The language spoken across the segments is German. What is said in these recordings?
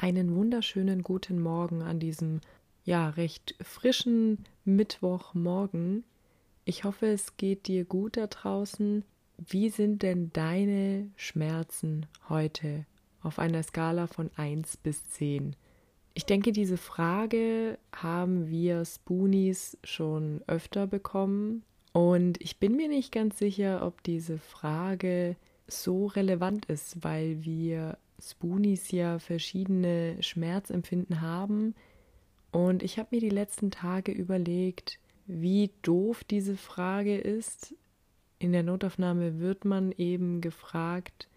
Einen wunderschönen guten Morgen an diesem ja recht frischen Mittwochmorgen. Ich hoffe, es geht dir gut da draußen. Wie sind denn deine Schmerzen heute auf einer Skala von 1 bis 10? Ich denke, diese Frage haben wir Spoonies schon öfter bekommen und ich bin mir nicht ganz sicher, ob diese Frage so relevant ist, weil wir Spoonies ja verschiedene Schmerzempfinden haben. Und ich habe mir die letzten Tage überlegt, wie doof diese Frage ist. In der Notaufnahme wird man eben gefragt,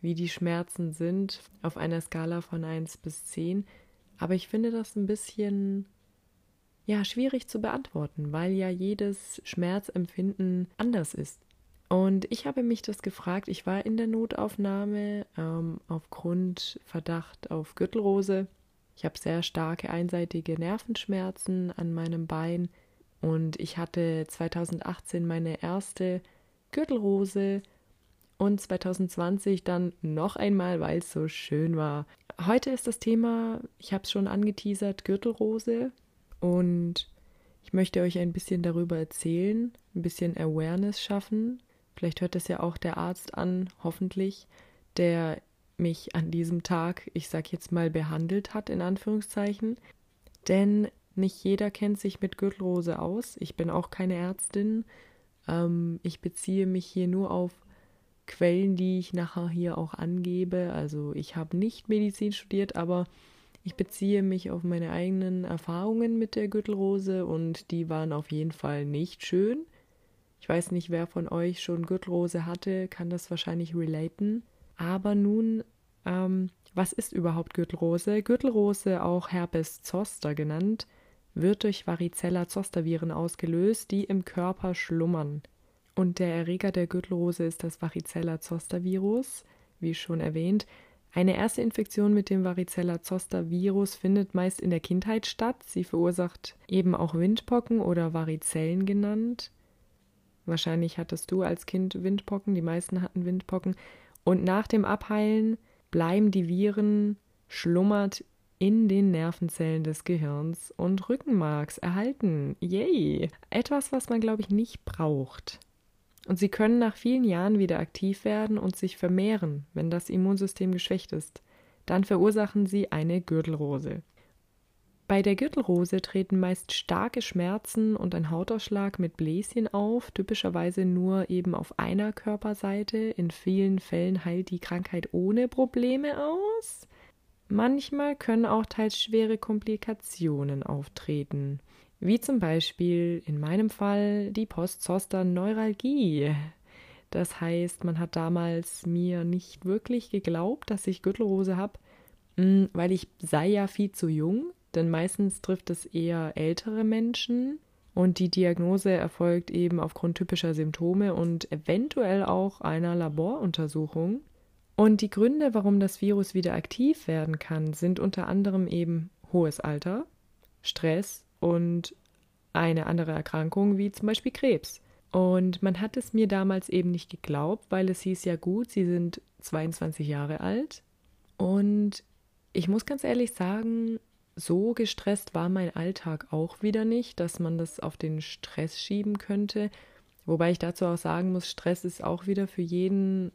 wie die Schmerzen sind auf einer Skala von 1 bis 10. Aber ich finde das ein bisschen ja schwierig zu beantworten, weil ja jedes Schmerzempfinden anders ist. Und ich habe mich das gefragt. Ich war in der Notaufnahme ähm, aufgrund Verdacht auf Gürtelrose. Ich habe sehr starke einseitige Nervenschmerzen an meinem Bein und ich hatte 2018 meine erste Gürtelrose und 2020 dann noch einmal, weil es so schön war. Heute ist das Thema, ich habe es schon angeteasert, Gürtelrose und ich möchte euch ein bisschen darüber erzählen, ein bisschen Awareness schaffen, Vielleicht hört es ja auch der Arzt an, hoffentlich, der mich an diesem Tag, ich sag jetzt mal, behandelt hat, in Anführungszeichen. Denn nicht jeder kennt sich mit Gürtelrose aus. Ich bin auch keine Ärztin. Ähm, ich beziehe mich hier nur auf Quellen, die ich nachher hier auch angebe. Also ich habe nicht Medizin studiert, aber ich beziehe mich auf meine eigenen Erfahrungen mit der Gürtelrose und die waren auf jeden Fall nicht schön. Ich weiß nicht, wer von euch schon Gürtelrose hatte, kann das wahrscheinlich relaten. Aber nun, ähm, was ist überhaupt Gürtelrose? Gürtelrose, auch Herpes zoster genannt, wird durch Varicella-Zoster-Viren ausgelöst, die im Körper schlummern. Und der Erreger der Gürtelrose ist das Varicella-Zoster-Virus, wie schon erwähnt. Eine erste Infektion mit dem Varicella-Zoster-Virus findet meist in der Kindheit statt. Sie verursacht eben auch Windpocken oder Varizellen genannt. Wahrscheinlich hattest du als Kind Windpocken, die meisten hatten Windpocken. Und nach dem Abheilen bleiben die Viren schlummert in den Nervenzellen des Gehirns und Rückenmarks erhalten. Yay! Etwas, was man, glaube ich, nicht braucht. Und sie können nach vielen Jahren wieder aktiv werden und sich vermehren, wenn das Immunsystem geschwächt ist. Dann verursachen sie eine Gürtelrose. Bei der Gürtelrose treten meist starke Schmerzen und ein Hautausschlag mit Bläschen auf, typischerweise nur eben auf einer Körperseite. In vielen Fällen heilt die Krankheit ohne Probleme aus. Manchmal können auch teils schwere Komplikationen auftreten, wie zum Beispiel in meinem Fall die Post-Zoster-Neuralgie. Das heißt, man hat damals mir nicht wirklich geglaubt, dass ich Gürtelrose habe, hm, weil ich sei ja viel zu jung denn meistens trifft es eher ältere Menschen und die Diagnose erfolgt eben aufgrund typischer Symptome und eventuell auch einer Laboruntersuchung. Und die Gründe, warum das Virus wieder aktiv werden kann, sind unter anderem eben hohes Alter, Stress und eine andere Erkrankung wie zum Beispiel Krebs. Und man hat es mir damals eben nicht geglaubt, weil es hieß ja gut, sie sind 22 Jahre alt. Und ich muss ganz ehrlich sagen, so gestresst war mein Alltag auch wieder nicht, dass man das auf den Stress schieben könnte. Wobei ich dazu auch sagen muss, Stress ist auch wieder für jeden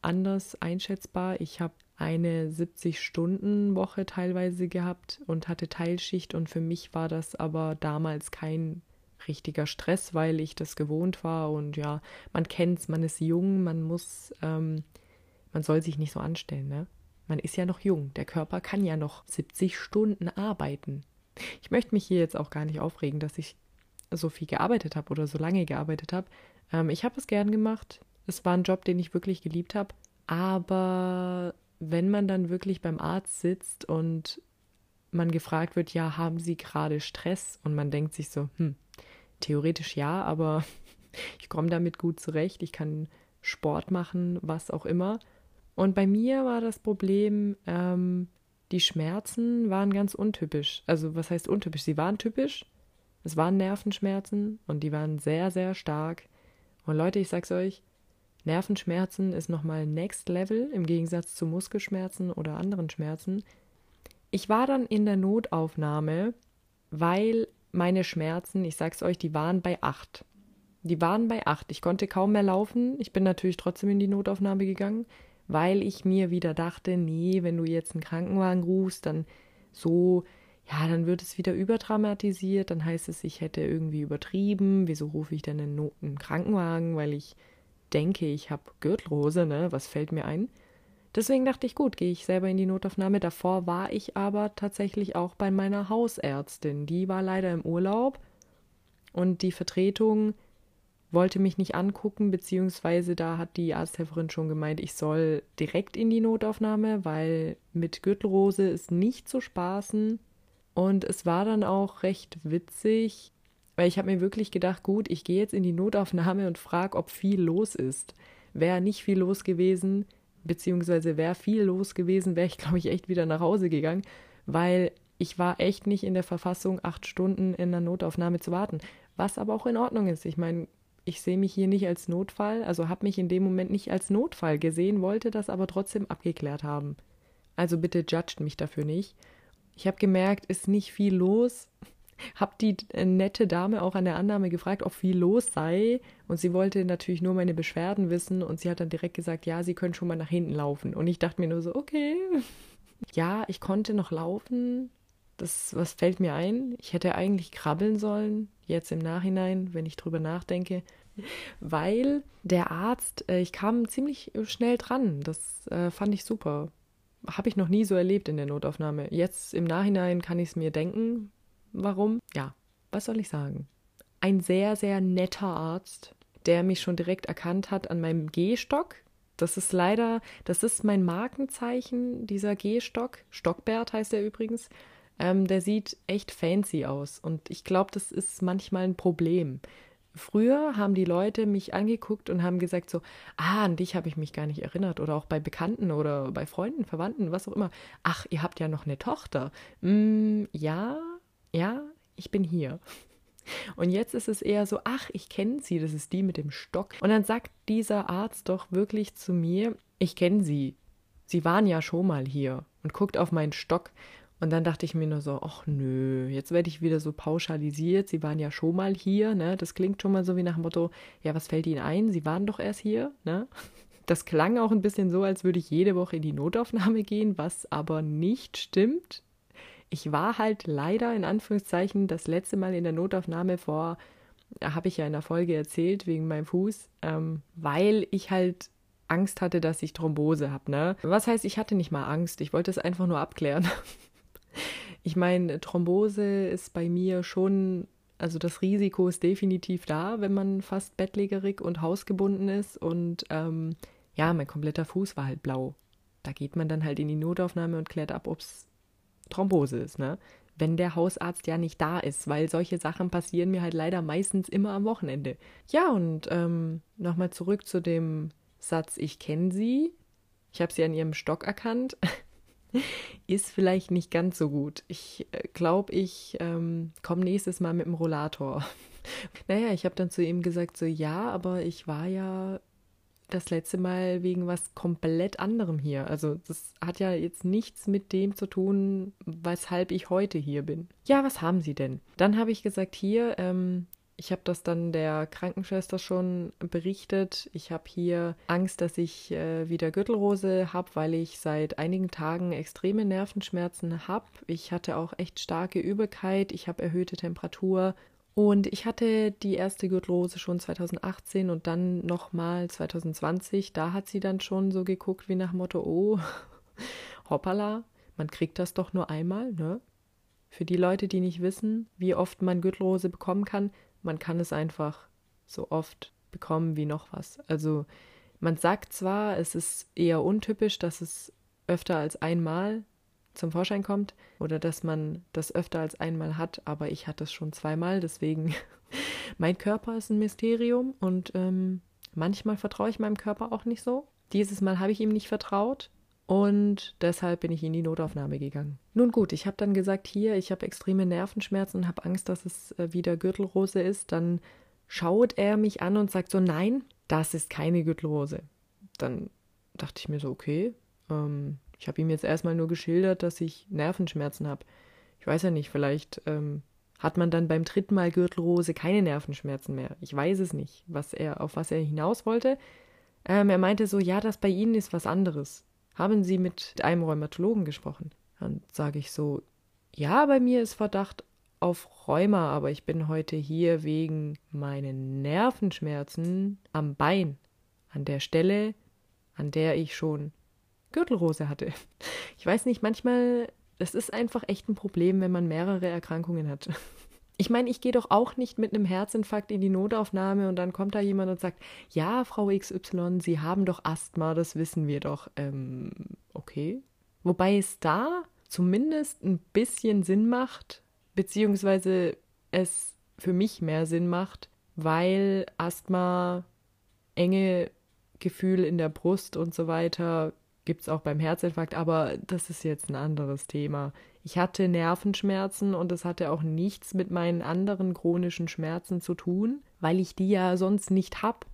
anders einschätzbar. Ich habe eine 70-Stunden-Woche teilweise gehabt und hatte Teilschicht und für mich war das aber damals kein richtiger Stress, weil ich das gewohnt war und ja, man kennt's, man ist jung, man muss, ähm, man soll sich nicht so anstellen, ne? Man ist ja noch jung, der Körper kann ja noch 70 Stunden arbeiten. Ich möchte mich hier jetzt auch gar nicht aufregen, dass ich so viel gearbeitet habe oder so lange gearbeitet habe. Ähm, ich habe es gern gemacht. Es war ein Job, den ich wirklich geliebt habe. Aber wenn man dann wirklich beim Arzt sitzt und man gefragt wird, ja, haben Sie gerade Stress? Und man denkt sich so, hm, theoretisch ja, aber ich komme damit gut zurecht. Ich kann Sport machen, was auch immer. Und bei mir war das Problem, ähm, die Schmerzen waren ganz untypisch. Also was heißt untypisch? Sie waren typisch. Es waren Nervenschmerzen und die waren sehr, sehr stark. Und Leute, ich sag's euch, Nervenschmerzen ist nochmal Next Level im Gegensatz zu Muskelschmerzen oder anderen Schmerzen. Ich war dann in der Notaufnahme, weil meine Schmerzen, ich sag's euch, die waren bei acht. Die waren bei acht. Ich konnte kaum mehr laufen. Ich bin natürlich trotzdem in die Notaufnahme gegangen, weil ich mir wieder dachte, nee, wenn du jetzt einen Krankenwagen rufst, dann so, ja, dann wird es wieder überdramatisiert, dann heißt es, ich hätte irgendwie übertrieben. Wieso rufe ich denn einen, Not einen Krankenwagen? Weil ich denke, ich habe Gürtelrose, ne? Was fällt mir ein? Deswegen dachte ich, gut, gehe ich selber in die Notaufnahme. Davor war ich aber tatsächlich auch bei meiner Hausärztin. Die war leider im Urlaub und die Vertretung wollte mich nicht angucken, beziehungsweise da hat die Arzthelferin schon gemeint, ich soll direkt in die Notaufnahme, weil mit Gürtelrose ist nicht zu spaßen. Und es war dann auch recht witzig, weil ich habe mir wirklich gedacht, gut, ich gehe jetzt in die Notaufnahme und frage, ob viel los ist. Wäre nicht viel los gewesen, beziehungsweise wäre viel los gewesen, wäre ich, glaube ich, echt wieder nach Hause gegangen, weil ich war echt nicht in der Verfassung, acht Stunden in der Notaufnahme zu warten. Was aber auch in Ordnung ist. Ich meine, ich sehe mich hier nicht als Notfall, also habe mich in dem Moment nicht als Notfall gesehen, wollte das aber trotzdem abgeklärt haben. Also bitte judgt mich dafür nicht. Ich habe gemerkt, ist nicht viel los. Hab die äh, nette Dame auch an der Annahme gefragt, ob viel los sei. Und sie wollte natürlich nur meine Beschwerden wissen. Und sie hat dann direkt gesagt, ja, sie können schon mal nach hinten laufen. Und ich dachte mir nur so, okay. Ja, ich konnte noch laufen. Das, was fällt mir ein? Ich hätte eigentlich krabbeln sollen, jetzt im Nachhinein, wenn ich drüber nachdenke, weil der Arzt, äh, ich kam ziemlich schnell dran. Das äh, fand ich super. Habe ich noch nie so erlebt in der Notaufnahme. Jetzt im Nachhinein kann ich es mir denken, warum. Ja, was soll ich sagen? Ein sehr, sehr netter Arzt, der mich schon direkt erkannt hat an meinem Gehstock. Das ist leider, das ist mein Markenzeichen, dieser Gehstock. Stockbert heißt er übrigens. Ähm, der sieht echt fancy aus und ich glaube, das ist manchmal ein Problem. Früher haben die Leute mich angeguckt und haben gesagt so, ah, an dich habe ich mich gar nicht erinnert oder auch bei Bekannten oder bei Freunden, Verwandten, was auch immer. Ach, ihr habt ja noch eine Tochter. Mm, ja, ja, ich bin hier. Und jetzt ist es eher so, ach, ich kenne sie, das ist die mit dem Stock. Und dann sagt dieser Arzt doch wirklich zu mir, ich kenne sie. Sie waren ja schon mal hier und guckt auf meinen Stock. Und dann dachte ich mir nur so, ach nö, jetzt werde ich wieder so pauschalisiert. Sie waren ja schon mal hier, ne? Das klingt schon mal so wie nach dem Motto, ja, was fällt Ihnen ein? Sie waren doch erst hier, ne? Das klang auch ein bisschen so, als würde ich jede Woche in die Notaufnahme gehen, was aber nicht stimmt. Ich war halt leider in Anführungszeichen das letzte Mal in der Notaufnahme vor, habe ich ja in der Folge erzählt, wegen meinem Fuß, ähm, weil ich halt Angst hatte, dass ich Thrombose habe, ne? Was heißt, ich hatte nicht mal Angst, ich wollte es einfach nur abklären. Ich meine, Thrombose ist bei mir schon, also das Risiko ist definitiv da, wenn man fast bettlägerig und hausgebunden ist. Und ähm, ja, mein kompletter Fuß war halt blau. Da geht man dann halt in die Notaufnahme und klärt ab, ob es Thrombose ist, ne? Wenn der Hausarzt ja nicht da ist, weil solche Sachen passieren mir halt leider meistens immer am Wochenende. Ja, und ähm, nochmal zurück zu dem Satz, ich kenne sie. Ich habe sie an ihrem Stock erkannt. ist vielleicht nicht ganz so gut. Ich äh, glaube, ich ähm, komme nächstes Mal mit dem Rollator. naja, ich habe dann zu ihm gesagt, so ja, aber ich war ja das letzte Mal wegen was komplett anderem hier. Also das hat ja jetzt nichts mit dem zu tun, weshalb ich heute hier bin. Ja, was haben Sie denn? Dann habe ich gesagt, hier, ähm, ich habe das dann der Krankenschwester schon berichtet. Ich habe hier Angst, dass ich äh, wieder Gürtelrose habe, weil ich seit einigen Tagen extreme Nervenschmerzen habe. Ich hatte auch echt starke Übelkeit. Ich habe erhöhte Temperatur. Und ich hatte die erste Gürtelrose schon 2018 und dann nochmal 2020. Da hat sie dann schon so geguckt wie nach Motto, oh, hoppala, man kriegt das doch nur einmal, ne? Für die Leute, die nicht wissen, wie oft man Gürtelrose bekommen kann, man kann es einfach so oft bekommen wie noch was. Also man sagt zwar, es ist eher untypisch, dass es öfter als einmal zum Vorschein kommt oder dass man das öfter als einmal hat, aber ich hatte es schon zweimal, deswegen mein Körper ist ein Mysterium und ähm, manchmal vertraue ich meinem Körper auch nicht so. Dieses Mal habe ich ihm nicht vertraut und deshalb bin ich in die Notaufnahme gegangen. Nun gut, ich habe dann gesagt, hier, ich habe extreme Nervenschmerzen und habe Angst, dass es äh, wieder Gürtelrose ist. Dann schaut er mich an und sagt so, nein, das ist keine Gürtelrose. Dann dachte ich mir so, okay, ähm, Ich habe ihm jetzt erstmal nur geschildert, dass ich Nervenschmerzen habe. Ich weiß ja nicht, vielleicht ähm, hat man dann beim dritten Mal Gürtelrose keine Nervenschmerzen mehr. Ich weiß es nicht, was er, auf was er hinaus wollte. Ähm, er meinte so, ja, das bei Ihnen ist was anderes. Haben Sie mit einem Rheumatologen gesprochen? Dann sage ich so, ja, bei mir ist Verdacht auf Rheuma, aber ich bin heute hier wegen meinen Nervenschmerzen am Bein, an der Stelle, an der ich schon Gürtelrose hatte. Ich weiß nicht, manchmal, das ist einfach echt ein Problem, wenn man mehrere Erkrankungen hat. Ich meine, ich gehe doch auch nicht mit einem Herzinfarkt in die Notaufnahme und dann kommt da jemand und sagt, ja, Frau XY, Sie haben doch Asthma, das wissen wir doch. Ähm, okay. Wobei es da zumindest ein bisschen Sinn macht, beziehungsweise es für mich mehr Sinn macht, weil Asthma, enge Gefühl in der Brust und so weiter gibt es auch beim Herzinfarkt, aber das ist jetzt ein anderes Thema. Ich hatte Nervenschmerzen und es hatte auch nichts mit meinen anderen chronischen Schmerzen zu tun, weil ich die ja sonst nicht habe,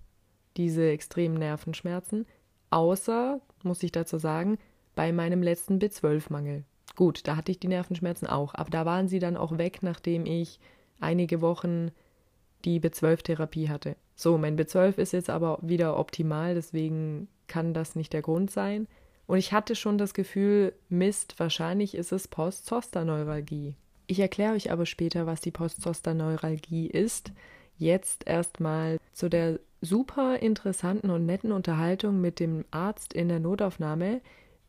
diese extremen Nervenschmerzen, außer, muss ich dazu sagen, bei meinem letzten B12-Mangel. Gut, da hatte ich die Nervenschmerzen auch, aber da waren sie dann auch weg, nachdem ich einige Wochen die B12-Therapie hatte. So, mein B12 ist jetzt aber wieder optimal, deswegen kann das nicht der Grund sein. Und ich hatte schon das Gefühl, Mist, wahrscheinlich ist es Postzosterneuralgie. Ich erkläre euch aber später, was die Postzosterneuralgie ist. Jetzt erstmal zu der super interessanten und netten Unterhaltung mit dem Arzt in der Notaufnahme,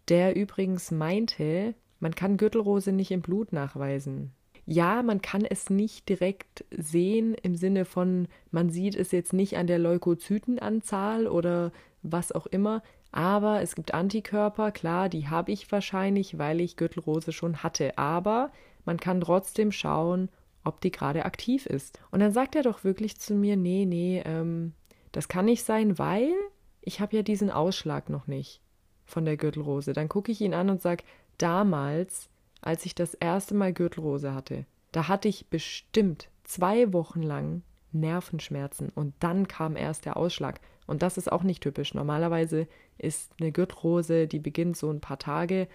der übrigens meinte, man kann Gürtelrose nicht im Blut nachweisen. Ja, man kann es nicht direkt sehen im Sinne von, man sieht es jetzt nicht an der Leukozytenanzahl oder was auch immer, aber es gibt Antikörper, klar, die habe ich wahrscheinlich, weil ich Gürtelrose schon hatte. Aber man kann trotzdem schauen, ob die gerade aktiv ist. Und dann sagt er doch wirklich zu mir, nee, nee, ähm, das kann nicht sein, weil ich habe ja diesen Ausschlag noch nicht von der Gürtelrose. Dann gucke ich ihn an und sage, damals, als ich das erste Mal Gürtelrose hatte, da hatte ich bestimmt zwei Wochen lang Nervenschmerzen und dann kam erst der Ausschlag. Und das ist auch nicht typisch. Normalerweise ist eine Gürtelrose, die beginnt so ein paar Tage,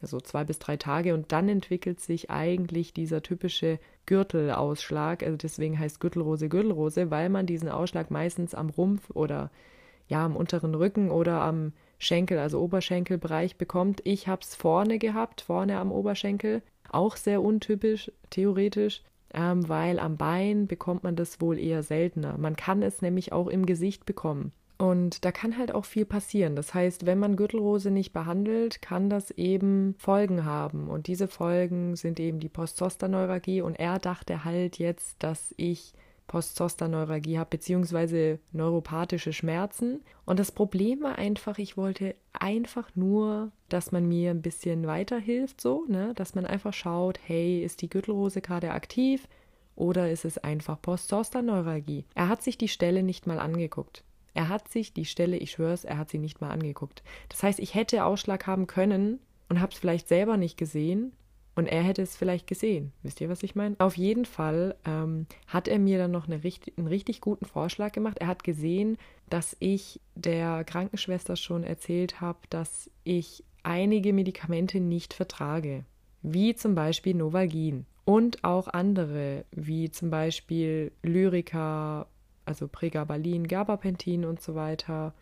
also zwei bis drei Tage, und dann entwickelt sich eigentlich dieser typische Gürtelausschlag. Also deswegen heißt Gürtelrose Gürtelrose, weil man diesen Ausschlag meistens am Rumpf oder ja am unteren Rücken oder am Schenkel, also Oberschenkelbereich bekommt. Ich habe es vorne gehabt, vorne am Oberschenkel. Auch sehr untypisch, theoretisch ähm, weil am Bein bekommt man das wohl eher seltener. Man kann es nämlich auch im Gesicht bekommen. Und da kann halt auch viel passieren. Das heißt, wenn man Gürtelrose nicht behandelt, kann das eben Folgen haben. Und diese Folgen sind eben die Postzosterneuralgie. Und er dachte halt jetzt, dass ich Postzosterneuralgie habe, beziehungsweise neuropathische Schmerzen. Und das Problem war einfach, ich wollte einfach nur, dass man mir ein bisschen weiterhilft, so, ne, dass man einfach schaut, hey, ist die Gürtelrose gerade aktiv oder ist es einfach Postzosterneuralgie? Er hat sich die Stelle nicht mal angeguckt. Er hat sich die Stelle, ich schwör's, er hat sie nicht mal angeguckt. Das heißt, ich hätte Ausschlag haben können und habe es vielleicht selber nicht gesehen und er hätte es vielleicht gesehen. Wisst ihr, was ich meine? Auf jeden Fall ähm, hat er mir dann noch eine richtig, einen richtig guten Vorschlag gemacht. Er hat gesehen, dass ich der Krankenschwester schon erzählt habe, dass ich einige Medikamente nicht vertrage. Wie zum Beispiel Novalgin. Und auch andere, wie zum Beispiel Lyrica, also Pregabalin, Gabapentin und so weiter.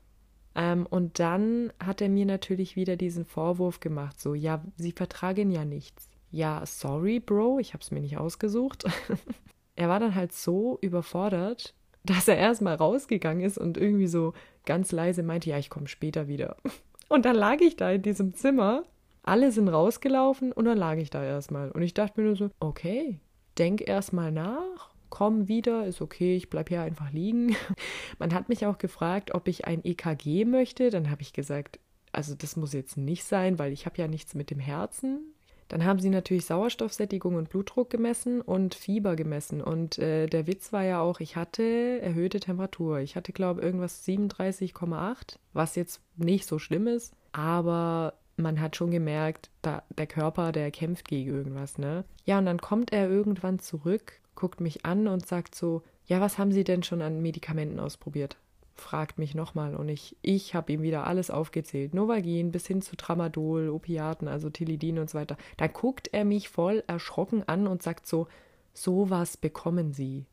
Ähm, und dann hat er mir natürlich wieder diesen Vorwurf gemacht, so, ja, sie vertragen ja nichts ja, sorry, Bro, ich habe es mir nicht ausgesucht. er war dann halt so überfordert, dass er erstmal rausgegangen ist und irgendwie so ganz leise meinte, ja, ich komme später wieder. Und dann lag ich da in diesem Zimmer, alle sind rausgelaufen und dann lag ich da erstmal. Und ich dachte mir nur so, okay, denk erstmal nach, komm wieder, ist okay, ich bleib hier einfach liegen. Man hat mich auch gefragt, ob ich ein EKG möchte. Dann habe ich gesagt, also das muss jetzt nicht sein, weil ich habe ja nichts mit dem Herzen. Dann haben sie natürlich Sauerstoffsättigung und Blutdruck gemessen und Fieber gemessen. Und äh, der Witz war ja auch, ich hatte erhöhte Temperatur. Ich hatte, glaube ich, irgendwas 37,8, was jetzt nicht so schlimm ist, aber man hat schon gemerkt, da, der Körper, der kämpft gegen irgendwas, ne? Ja, und dann kommt er irgendwann zurück, guckt mich an und sagt so, ja, was haben Sie denn schon an Medikamenten ausprobiert? Fragt mich nochmal und ich, ich habe ihm wieder alles aufgezählt. Novagin bis hin zu Tramadol, Opiaten, also Tilidin und so weiter. Da guckt er mich voll erschrocken an und sagt so, sowas bekommen Sie.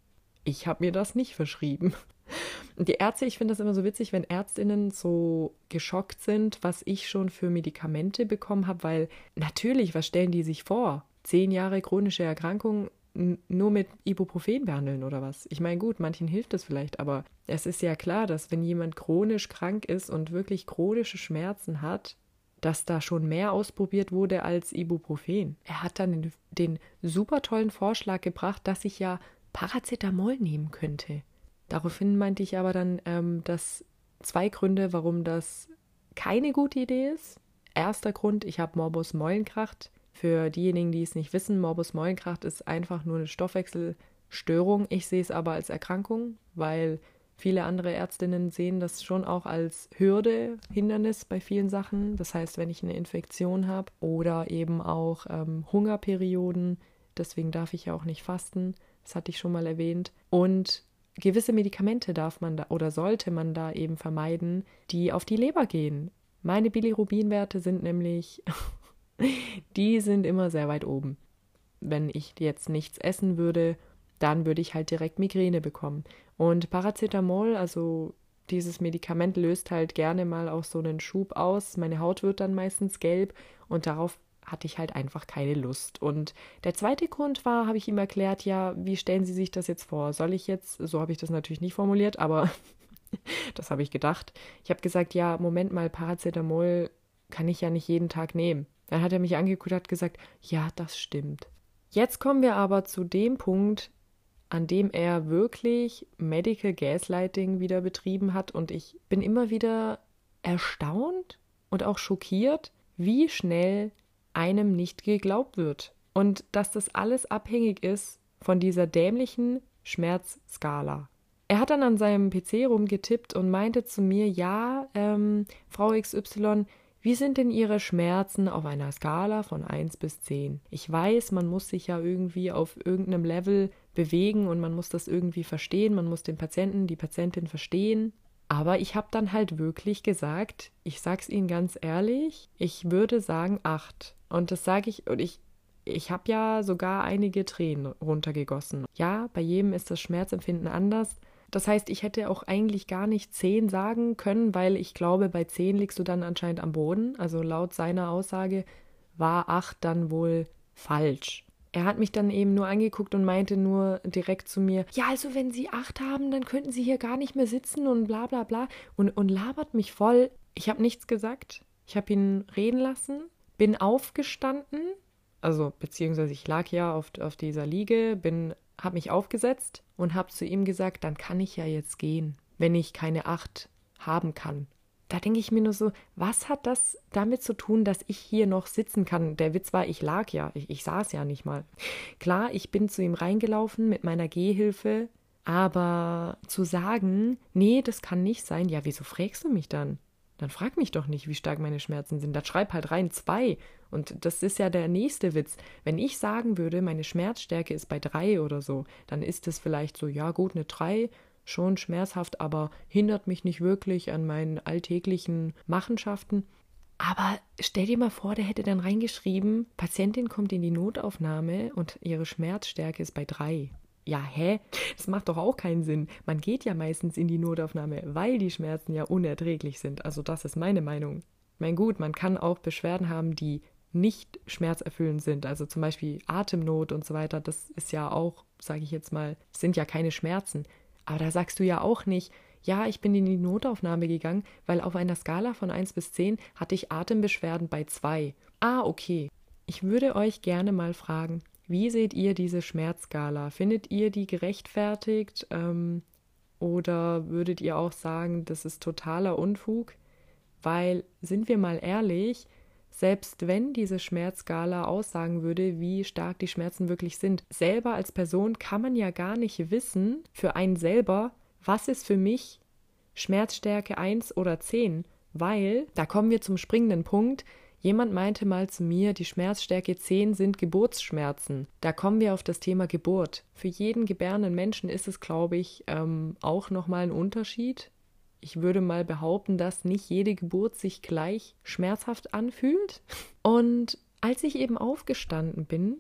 Ich habe mir das nicht verschrieben. Und die Ärzte, ich finde das immer so witzig, wenn Ärztinnen so geschockt sind, was ich schon für Medikamente bekommen habe, weil natürlich, was stellen die sich vor? Zehn Jahre chronische Erkrankung nur mit Ibuprofen behandeln oder was? Ich meine, gut, manchen hilft das vielleicht, aber es ist ja klar, dass wenn jemand chronisch krank ist und wirklich chronische Schmerzen hat, dass da schon mehr ausprobiert wurde als Ibuprofen. Er hat dann den, den super tollen Vorschlag gebracht, dass ich ja Paracetamol nehmen könnte. Daraufhin meinte ich aber dann, ähm, dass zwei Gründe, warum das keine gute Idee ist. Erster Grund, ich habe Morbus Meulenkracht. Für diejenigen, die es nicht wissen, Morbus Meulenkracht ist einfach nur eine Stoffwechselstörung. Ich sehe es aber als Erkrankung, weil viele andere Ärztinnen sehen das schon auch als Hürde, Hindernis bei vielen Sachen. Das heißt, wenn ich eine Infektion habe oder eben auch ähm, Hungerperioden, deswegen darf ich ja auch nicht fasten, das hatte ich schon mal erwähnt. Und gewisse Medikamente darf man da oder sollte man da eben vermeiden, die auf die Leber gehen. Meine Bilirubinwerte sind nämlich, die sind immer sehr weit oben. Wenn ich jetzt nichts essen würde, dann würde ich halt direkt Migräne bekommen. Und Paracetamol, also dieses Medikament löst halt gerne mal auch so einen Schub aus. Meine Haut wird dann meistens gelb und darauf hatte ich halt einfach keine Lust. Und der zweite Grund war, habe ich ihm erklärt, ja, wie stellen Sie sich das jetzt vor? Soll ich jetzt, so habe ich das natürlich nicht formuliert, aber das habe ich gedacht. Ich habe gesagt, ja, Moment mal, Paracetamol kann ich ja nicht jeden Tag nehmen. Dann hat er mich angeguckt und hat gesagt, ja, das stimmt. Jetzt kommen wir aber zu dem Punkt, an dem er wirklich Medical Gaslighting wieder betrieben hat und ich bin immer wieder erstaunt und auch schockiert, wie schnell einem nicht geglaubt wird. Und dass das alles abhängig ist von dieser dämlichen Schmerzskala. Er hat dann an seinem PC rumgetippt und meinte zu mir, ja, ähm, Frau XY, wie sind denn Ihre Schmerzen auf einer Skala von 1 bis 10? Ich weiß, man muss sich ja irgendwie auf irgendeinem Level bewegen und man muss das irgendwie verstehen, man muss den Patienten, die Patientin verstehen. Aber ich habe dann halt wirklich gesagt, ich sag's Ihnen ganz ehrlich, ich würde sagen 8. Und das sage ich, und ich, ich habe ja sogar einige Tränen runtergegossen. Ja, bei jedem ist das Schmerzempfinden anders. Das heißt, ich hätte auch eigentlich gar nicht zehn sagen können, weil ich glaube, bei zehn liegst du dann anscheinend am Boden. Also laut seiner Aussage war acht dann wohl falsch. Er hat mich dann eben nur angeguckt und meinte nur direkt zu mir, ja, also wenn Sie acht haben, dann könnten Sie hier gar nicht mehr sitzen und bla bla bla und, und labert mich voll. Ich habe nichts gesagt. Ich habe ihn reden lassen bin aufgestanden, also beziehungsweise ich lag ja auf, auf dieser Liege, bin, habe mich aufgesetzt und habe zu ihm gesagt, dann kann ich ja jetzt gehen, wenn ich keine Acht haben kann. Da denke ich mir nur so, was hat das damit zu tun, dass ich hier noch sitzen kann? Der Witz war, ich lag ja, ich, ich saß ja nicht mal. Klar, ich bin zu ihm reingelaufen mit meiner Gehhilfe, aber zu sagen, nee, das kann nicht sein, ja, wieso fragst du mich dann? Dann frag mich doch nicht, wie stark meine Schmerzen sind. Dann schreib halt rein zwei. Und das ist ja der nächste Witz. Wenn ich sagen würde, meine Schmerzstärke ist bei drei oder so, dann ist es vielleicht so, ja gut, eine drei, schon schmerzhaft, aber hindert mich nicht wirklich an meinen alltäglichen Machenschaften. Aber stell dir mal vor, der hätte dann reingeschrieben, Patientin kommt in die Notaufnahme und ihre Schmerzstärke ist bei drei. Ja, hä? Das macht doch auch keinen Sinn. Man geht ja meistens in die Notaufnahme, weil die Schmerzen ja unerträglich sind. Also das ist meine Meinung. Ich meine, gut, man kann auch Beschwerden haben, die nicht schmerzerfüllend sind. Also zum Beispiel Atemnot und so weiter. Das ist ja auch, sage ich jetzt mal, sind ja keine Schmerzen. Aber da sagst du ja auch nicht, ja, ich bin in die Notaufnahme gegangen, weil auf einer Skala von 1 bis 10 hatte ich Atembeschwerden bei 2. Ah, okay. Ich würde euch gerne mal fragen, wie seht ihr diese Schmerzskala? Findet ihr die gerechtfertigt? Ähm, oder würdet ihr auch sagen, das ist totaler Unfug? Weil, sind wir mal ehrlich, selbst wenn diese Schmerzskala aussagen würde, wie stark die Schmerzen wirklich sind, selber als Person kann man ja gar nicht wissen, für einen selber, was ist für mich Schmerzstärke 1 oder 10, weil, da kommen wir zum springenden Punkt, Jemand meinte mal zu mir, die Schmerzstärke 10 sind Geburtsschmerzen. Da kommen wir auf das Thema Geburt. Für jeden gebärenden Menschen ist es, glaube ich, ähm, auch nochmal ein Unterschied. ich würde mal behaupten, dass nicht jede Geburt sich gleich schmerzhaft anfühlt. Und als ich eben aufgestanden bin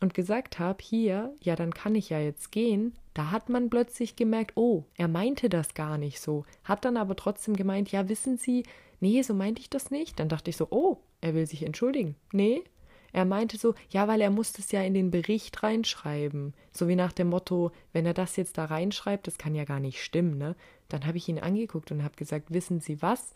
und gesagt habe, hier, ja, dann kann ich ja jetzt gehen, da hat man plötzlich gemerkt, oh, er meinte das gar nicht so, hat dann aber trotzdem gemeint, ja, wissen Sie, nee, so meinte ich das nicht. Dann dachte ich so, oh, er will sich entschuldigen. Nee, er meinte so, ja, weil er muss das ja in den Bericht reinschreiben. So wie nach dem Motto, wenn er das jetzt da reinschreibt, das kann ja gar nicht stimmen, ne? Dann habe ich ihn angeguckt und habe gesagt, wissen Sie was?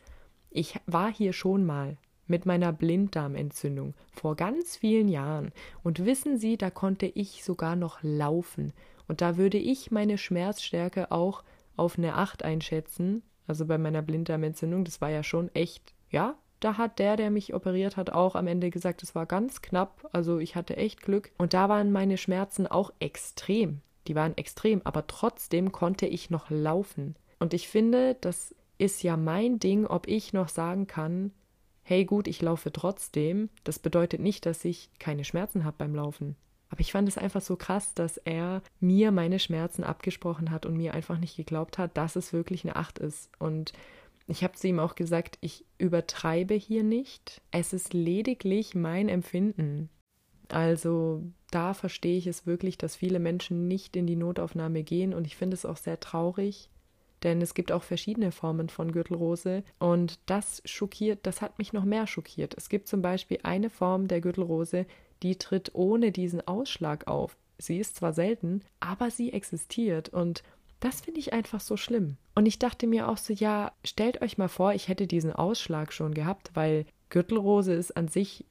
Ich war hier schon mal mit meiner Blinddarmentzündung vor ganz vielen Jahren. Und wissen Sie, da konnte ich sogar noch laufen. Und da würde ich meine Schmerzstärke auch auf eine 8 einschätzen. Also bei meiner Blinddarmentzündung, das war ja schon echt, ja, da hat der, der mich operiert hat, auch am Ende gesagt, es war ganz knapp. Also ich hatte echt Glück. Und da waren meine Schmerzen auch extrem. Die waren extrem, aber trotzdem konnte ich noch laufen. Und ich finde, das ist ja mein Ding, ob ich noch sagen kann, hey gut, ich laufe trotzdem. Das bedeutet nicht, dass ich keine Schmerzen habe beim Laufen. Aber ich fand es einfach so krass, dass er mir meine Schmerzen abgesprochen hat und mir einfach nicht geglaubt hat, dass es wirklich eine Acht ist. Und ich habe zu ihm auch gesagt, ich übertreibe hier nicht. Es ist lediglich mein Empfinden. Also da verstehe ich es wirklich, dass viele Menschen nicht in die Notaufnahme gehen und ich finde es auch sehr traurig, denn es gibt auch verschiedene Formen von Gürtelrose und das schockiert, das hat mich noch mehr schockiert. Es gibt zum Beispiel eine Form der Gürtelrose, die tritt ohne diesen Ausschlag auf. Sie ist zwar selten, aber sie existiert und das finde ich einfach so schlimm. Und ich dachte mir auch so, ja, stellt euch mal vor, ich hätte diesen Ausschlag schon gehabt, weil Gürtelrose ist an sich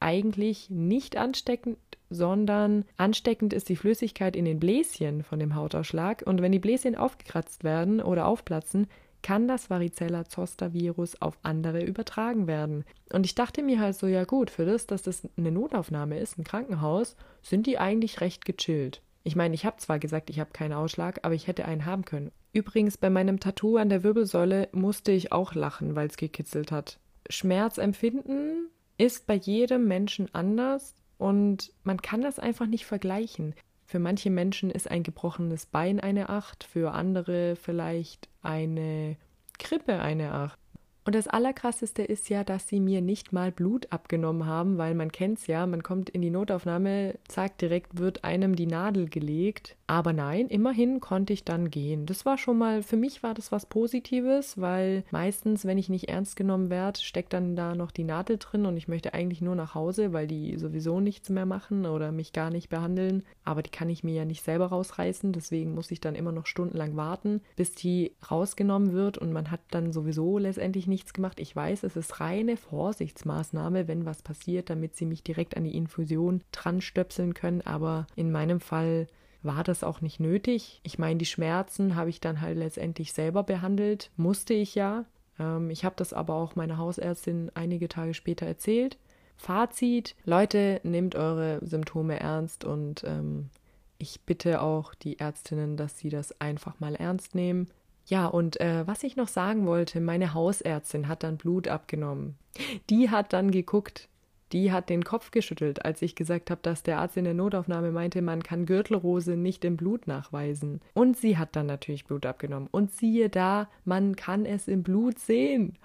eigentlich nicht ansteckend, sondern ansteckend ist die Flüssigkeit in den Bläschen von dem Hautausschlag. Und wenn die Bläschen aufgekratzt werden oder aufplatzen, kann das Varicella Zoster Virus auf andere übertragen werden. Und ich dachte mir halt so, ja gut, für das, dass das eine Notaufnahme ist, ein Krankenhaus, sind die eigentlich recht gechillt. Ich meine, ich habe zwar gesagt, ich habe keinen Ausschlag, aber ich hätte einen haben können. Übrigens, bei meinem Tattoo an der Wirbelsäule musste ich auch lachen, weil es gekitzelt hat. Schmerzempfinden ist bei jedem Menschen anders und man kann das einfach nicht vergleichen. Für manche Menschen ist ein gebrochenes Bein eine Acht, für andere vielleicht eine Krippe eine Acht. Und das Allerkrasseste ist ja, dass sie mir nicht mal Blut abgenommen haben, weil man kennt's ja, man kommt in die Notaufnahme, zack, direkt wird einem die Nadel gelegt. Aber nein, immerhin konnte ich dann gehen. Das war schon mal, für mich war das was Positives, weil meistens, wenn ich nicht ernst genommen werde, steckt dann da noch die Nadel drin und ich möchte eigentlich nur nach Hause, weil die sowieso nichts mehr machen oder mich gar nicht behandeln. Aber die kann ich mir ja nicht selber rausreißen, deswegen muss ich dann immer noch stundenlang warten, bis die rausgenommen wird und man hat dann sowieso letztendlich nichts gemacht. Ich weiß, es ist reine Vorsichtsmaßnahme, wenn was passiert, damit sie mich direkt an die Infusion dran stöpseln können, aber in meinem Fall war das auch nicht nötig. Ich meine, die Schmerzen habe ich dann halt letztendlich selber behandelt, musste ich ja. Ähm, ich habe das aber auch meiner Hausärztin einige Tage später erzählt. Fazit, Leute, nehmt eure Symptome ernst und ähm, ich bitte auch die Ärztinnen, dass sie das einfach mal ernst nehmen. Ja, und äh, was ich noch sagen wollte, meine Hausärztin hat dann Blut abgenommen. Die hat dann geguckt, die hat den Kopf geschüttelt, als ich gesagt habe, dass der Arzt in der Notaufnahme meinte, man kann Gürtelrose nicht im Blut nachweisen. Und sie hat dann natürlich Blut abgenommen. Und siehe da, man kann es im Blut sehen.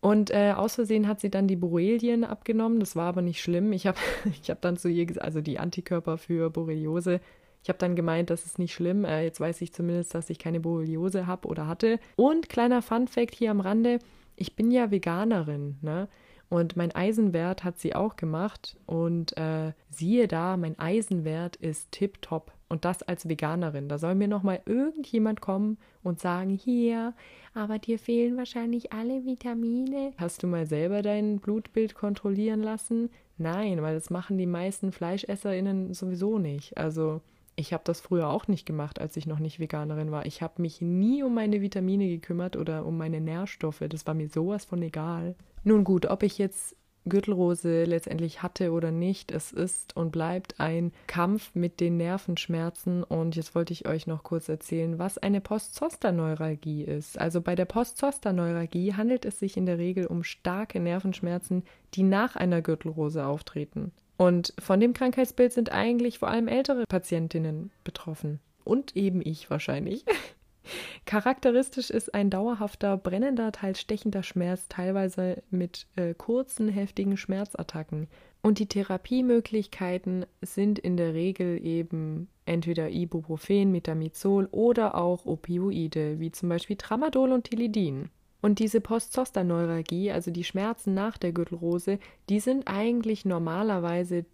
Und äh, aus Versehen hat sie dann die Borrelien abgenommen. Das war aber nicht schlimm. Ich habe ich hab dann zu ihr gesagt, also die Antikörper für Borreliose. Ich habe dann gemeint, das ist nicht schlimm. Äh, jetzt weiß ich zumindest, dass ich keine Borreliose habe oder hatte. Und kleiner Fun fact hier am Rande: Ich bin ja Veganerin. Ne? Und mein Eisenwert hat sie auch gemacht. Und äh, siehe da, mein Eisenwert ist tipptopp. Und das als Veganerin. Da soll mir nochmal irgendjemand kommen und sagen, hier, aber dir fehlen wahrscheinlich alle Vitamine. Hast du mal selber dein Blutbild kontrollieren lassen? Nein, weil das machen die meisten FleischesserInnen sowieso nicht. Also ich habe das früher auch nicht gemacht, als ich noch nicht Veganerin war. Ich habe mich nie um meine Vitamine gekümmert oder um meine Nährstoffe. Das war mir sowas von egal. Nun gut, ob ich jetzt Gürtelrose letztendlich hatte oder nicht, es ist und bleibt ein Kampf mit den Nervenschmerzen. Und jetzt wollte ich euch noch kurz erzählen, was eine Postzosterneuralgie ist. Also bei der Postzosterneuralgie handelt es sich in der Regel um starke Nervenschmerzen, die nach einer Gürtelrose auftreten. Und von dem Krankheitsbild sind eigentlich vor allem ältere Patientinnen betroffen. Und eben ich wahrscheinlich. Charakteristisch ist ein dauerhafter, brennender, teils stechender Schmerz, teilweise mit äh, kurzen, heftigen Schmerzattacken. Und die Therapiemöglichkeiten sind in der Regel eben entweder Ibuprofen, Metamizol oder auch Opioide, wie zum Beispiel Tramadol und Tilidin. Und diese Postzosterneuralgie, also die Schmerzen nach der Gürtelrose, die sind eigentlich normalerweise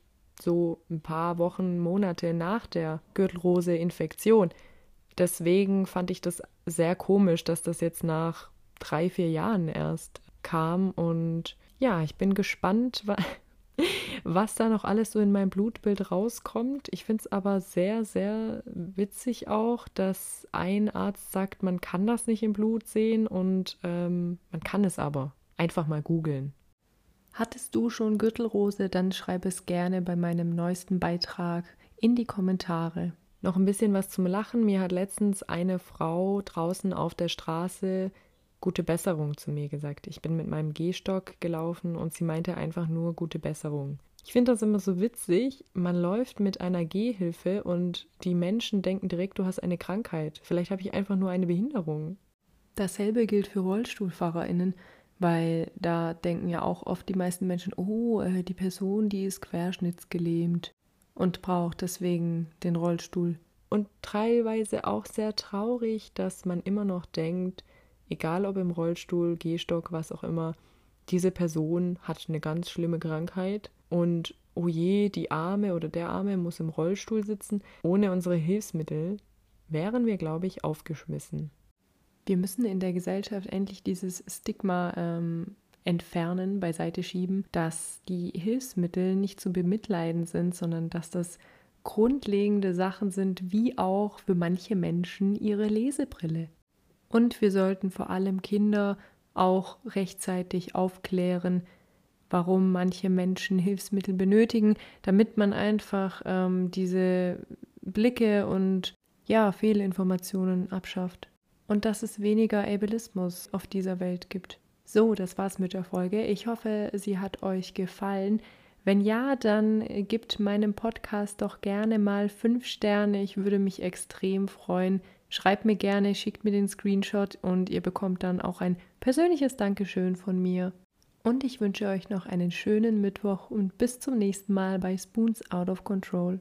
so ein paar Wochen, Monate nach der Gürtelrose-Infektion. Deswegen fand ich das sehr komisch, dass das jetzt nach drei, vier Jahren erst kam. Und ja, ich bin gespannt, was da noch alles so in meinem Blutbild rauskommt. Ich finde es aber sehr, sehr witzig auch, dass ein Arzt sagt, man kann das nicht im Blut sehen und ähm, man kann es aber. Einfach mal googeln. Hattest du schon Gürtelrose, dann schreib es gerne bei meinem neuesten Beitrag in die Kommentare. Noch ein bisschen was zum Lachen. Mir hat letztens eine Frau draußen auf der Straße gute Besserung zu mir gesagt. Ich bin mit meinem Gehstock gelaufen und sie meinte einfach nur gute Besserung. Ich finde das immer so witzig. Man läuft mit einer Gehhilfe und die Menschen denken direkt, du hast eine Krankheit. Vielleicht habe ich einfach nur eine Behinderung. Dasselbe gilt für RollstuhlfahrerInnen, weil da denken ja auch oft die meisten Menschen, oh, äh, die Person, die ist querschnittsgelähmt und braucht deswegen den Rollstuhl. Und teilweise auch sehr traurig, dass man immer noch denkt, egal ob im Rollstuhl, Gehstock, was auch immer, diese Person hat eine ganz schlimme Krankheit und oh je, die Arme oder der Arme muss im Rollstuhl sitzen. Ohne unsere Hilfsmittel wären wir, glaube ich, aufgeschmissen. Wir müssen in der Gesellschaft endlich dieses Stigma ähm, entfernen, beiseite schieben, dass die Hilfsmittel nicht zu bemitleiden sind, sondern dass das grundlegende Sachen sind, wie auch für manche Menschen ihre Lesebrille. Und wir sollten vor allem Kinder auch rechtzeitig aufklären, warum manche Menschen Hilfsmittel benötigen, damit man einfach ähm, diese Blicke und ja, Fehlinformationen abschafft. Und dass es weniger Ableismus auf dieser Welt gibt. So, das war's mit der Folge. Ich hoffe, sie hat euch gefallen. Wenn ja, dann gebt meinem Podcast doch gerne mal fünf Sterne. Ich würde mich extrem freuen. Schreibt mir gerne, schickt mir den Screenshot und ihr bekommt dann auch ein persönliches Dankeschön von mir. Und ich wünsche euch noch einen schönen Mittwoch und bis zum nächsten Mal bei Spoons Out of Control.